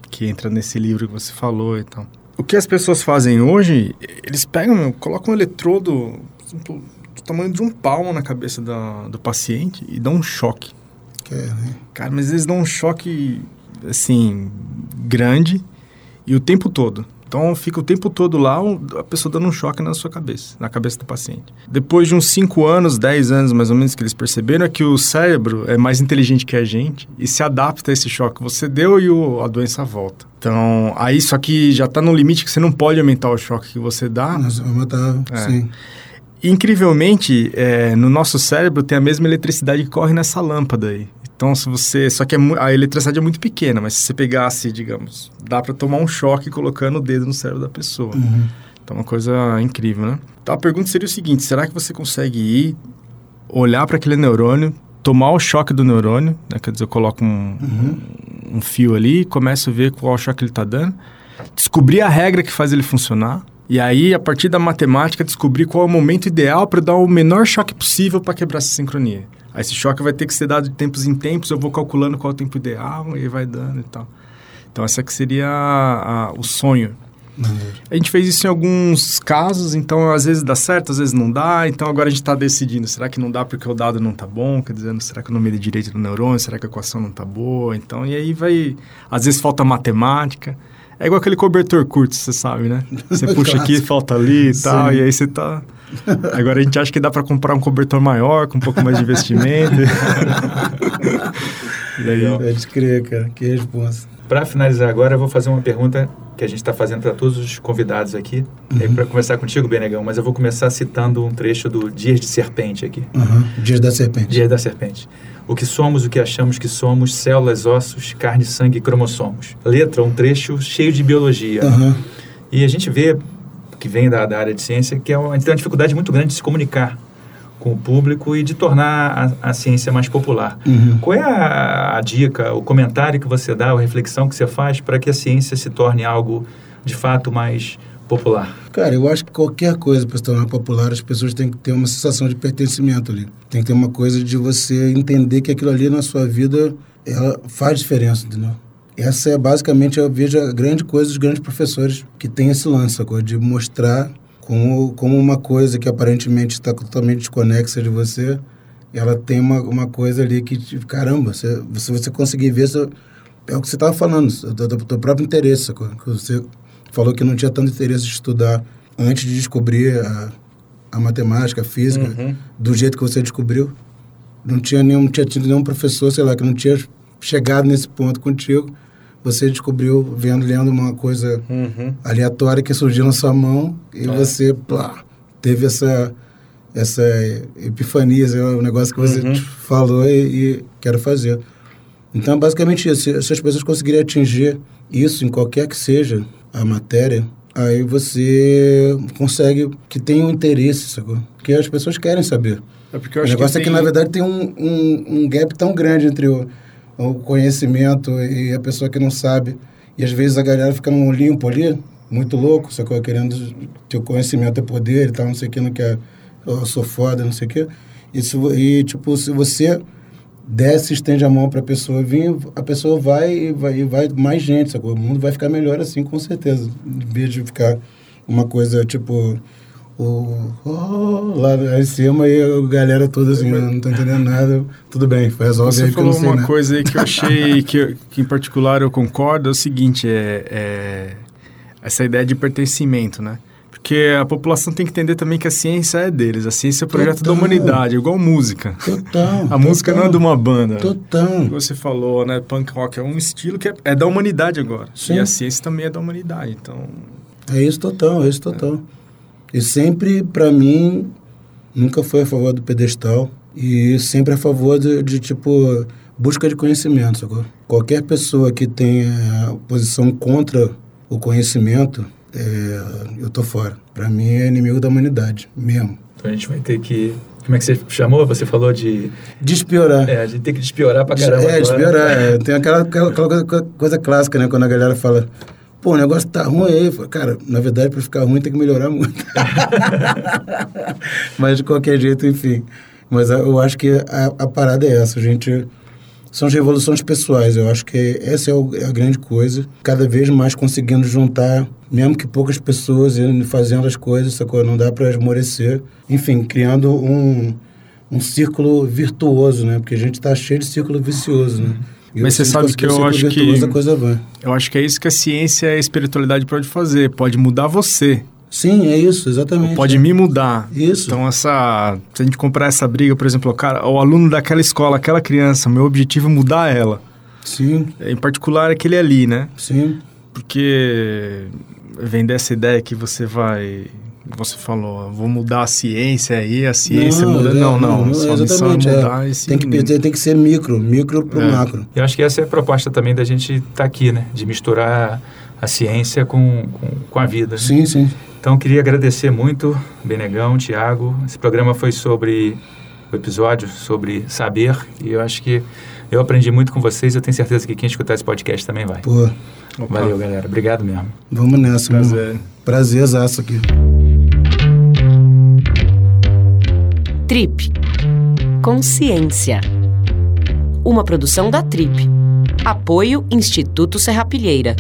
D: que entra nesse livro que você falou e tal. O que as pessoas fazem hoje, eles pegam, colocam um eletrodo exemplo, do tamanho de um palmo na cabeça da, do paciente e dão um choque.
C: Que é, né?
D: Cara, mas eles dão um choque, assim, grande e o tempo todo. Então fica o tempo todo lá a pessoa dando um choque na sua cabeça, na cabeça do paciente. Depois de uns 5 anos, 10 anos mais ou menos que eles perceberam é que o cérebro é mais inteligente que a gente e se adapta a esse choque que você deu e o- a doença volta. Então, aí só que já está no limite que você não pode aumentar o choque que você dá.
C: Nós vamos matar,
D: É.
C: sim.
D: Incrivelmente, é, no nosso cérebro tem a mesma eletricidade que corre nessa lâmpada aí. Então, se você. Só que é a eletricidade é muito pequena, mas se você pegasse, digamos, dá para tomar um choque colocando o dedo no cérebro da pessoa.
C: Uhum.
D: Então, é uma coisa incrível, né? Então, a pergunta seria o seguinte: será que você consegue ir, olhar para aquele neurônio, tomar o choque do neurônio, né? quer dizer, eu coloco um, um fio ali, começo a ver qual choque ele está dando, descobrir a regra que faz ele funcionar, e aí, a partir da matemática, descobrir qual é o momento ideal para dar o menor choque possível para quebrar essa sincronia. Aí, esse choque vai ter que ser dado de tempos em tempos, eu vou calculando qual é o tempo ideal, e vai dando e tal. Então, essa que seria a- a- o sonho. A gente fez isso em alguns casos, então às vezes dá certo, às vezes não dá. Então agora a gente está decidindo, será que não dá porque o dado não está bom? Quer dizer, será que eu não medi direito do neurônio? Será que a equação não está boa? Então, e aí vai... Às vezes falta matemática. É igual aquele cobertor curto, você sabe, né? Você (laughs) puxa aqui, falta ali e tal,
C: Sim.
D: e aí você tá... Agora a gente acha que dá para comprar um cobertor maior, com um pouco mais de investimento. (laughs) e aí,
C: Pode crer, cara. Que resposta.
A: Para finalizar agora, eu vou fazer uma pergunta que a gente está fazendo para todos os convidados aqui,
C: Uhum.
A: para começar contigo, Benegão, mas eu vou começar citando um trecho do Dias de Serpente aqui.
C: Uhum. Dias da Serpente.
A: Dias da Serpente. O que somos, o que achamos que somos, células, ossos, carne, sangue e cromossomos. Letra, um trecho cheio de biologia.
C: Uhum.
A: E a gente vê, que vem da, da área de ciência, que é uma, a gente tem uma dificuldade muito grande de se comunicar com o público e de tornar a, a ciência mais popular.
C: Uhum.
A: Qual é a, a dica, o comentário que você dá, a reflexão que você faz para que a ciência se torne algo de fato mais popular?
C: Cara, eu acho que qualquer coisa para se tornar popular, as pessoas têm que ter uma sensação de pertencimento ali. Tem que ter uma coisa de você entender que aquilo ali na sua vida ela faz diferença, entendeu? Essa é basicamente, eu vejo a grande coisa dos grandes professores que tem esse lance, sacou? de mostrar como, como uma coisa que aparentemente está totalmente desconexa de você, ela tem uma, uma coisa ali que, caramba, você, se você conseguir ver, você, é o que você estava falando, do, do, do próprio interesse, você falou que não tinha tanto interesse de estudar antes de descobrir a, a matemática, a física,
D: Uhum.
C: do jeito que você descobriu. Não tinha nenhum, não tinha tido nenhum professor, sei lá, que não tinha chegado nesse ponto contigo. Você descobriu vendo, lendo uma coisa
D: Uhum.
C: aleatória que surgiu na sua mão e
D: É.
C: você, plá, teve essa essa epifania, é um negócio que você
D: Uhum.
C: falou e, e quero fazer. Então, é basicamente isso. Se, se as pessoas conseguirem atingir isso em qualquer que seja a matéria, aí você consegue que tenha um interesse, sacou? Porque as pessoas querem saber.
D: É
C: O negócio
D: que
C: é que,
D: tem-
C: na verdade, tem um, um, um gap tão grande entre o, o conhecimento e a pessoa que não sabe. E às vezes a galera fica num limpo ali, muito louco, sacou? Querendo que o conhecimento é poder e tal, não sei o que, não quer. Eu sou foda, não sei o que. E, se e, tipo, se você desce, estende a mão pra pessoa vir, a pessoa vai e vai, e vai mais gente, sacou? O mundo vai ficar melhor assim, com certeza. Em vez de ficar uma coisa, tipo, o, oh, lá em cima e a galera toda assim, não tô entendendo nada, tudo bem, resolve
D: Você
C: aí que eu não
D: falou
C: sei
D: uma
C: nada.
D: coisa aí que eu achei (laughs) que, que em particular eu concordo, é o seguinte, é, é essa ideia de pertencimento, né? Porque a população tem que entender também que a ciência é deles. A ciência é o projeto
C: Total.
D: da humanidade, igual música.
C: Total.
D: A música não é de uma banda.
C: Total.
D: Você falou, né? Punk rock é um estilo que é, é da humanidade agora.
C: Sim.
D: E a ciência também é da humanidade. Então,
C: É isso total, é isso total. E sempre, pra mim, nunca foi a favor do pedestal e sempre a favor de, de, tipo, busca de conhecimento, sacou? Qualquer pessoa que tenha posição contra o conhecimento, é, eu tô fora. Pra mim é inimigo da humanidade, mesmo.
A: Então a gente vai ter que. Como é que você chamou? Você falou de.
C: Despiorar.
A: É, a gente tem que despiorar pra caramba.
C: É,
A: agora.
C: despiorar. é. (laughs) Tem aquela, aquela, coisa clássica, né? Quando a galera fala, pô, o negócio tá ruim aí. Cara, na verdade, pra ficar ruim tem que melhorar muito. (laughs) Mas de qualquer jeito, enfim. Mas eu acho que a, a parada é essa. A gente. São as revoluções pessoais. Eu acho que essa é, o- é a grande coisa. Cada vez mais conseguindo juntar, mesmo que poucas pessoas indo fazendo as coisas, sacou? Não dá para esmorecer. Enfim, criando um, um círculo virtuoso, né? Porque a gente tá cheio de círculo vicioso, né?
D: Mas você sabe que eu acho que- eu acho que é isso que a ciência e a espiritualidade pode fazer. Pode mudar você.
C: Sim, é isso, exatamente.
D: Pode
C: é.
D: me mudar.
C: Isso.
D: Então, essa. Se a gente comprar essa briga, por exemplo, o cara, o aluno daquela escola, aquela criança, meu objetivo é mudar ela.
C: Sim,
D: Em particular, aquele ali, né?
C: sim.
D: Porque vem dessa ideia que você vai. Você falou, vou mudar a ciência aí, a ciência muda.
C: é,
D: Não, não. sua missão é
C: é.
D: mudar esse
C: tem, que,
D: menino.
C: tem que ser micro, micro pro
D: É.
C: macro.
A: Eu acho que essa é a proposta também da gente estar aqui, né? De misturar a ciência com, com, com a vida. né?
C: Sim, sim.
A: Então, queria agradecer muito, Benegão, Tiago. Esse programa foi sobre o episódio, sobre saber. E eu acho que eu aprendi muito com vocês. Eu tenho certeza que quem escutar esse podcast também vai.
C: Pô,
D: Opa,
A: Valeu, galera. Obrigado mesmo.
C: vamos nessa, mano.
D: Prazer.
C: Prazerzaço aqui.
B: Trip. Consciência. Uma produção da Trip. Apoio Instituto Serrapilheira.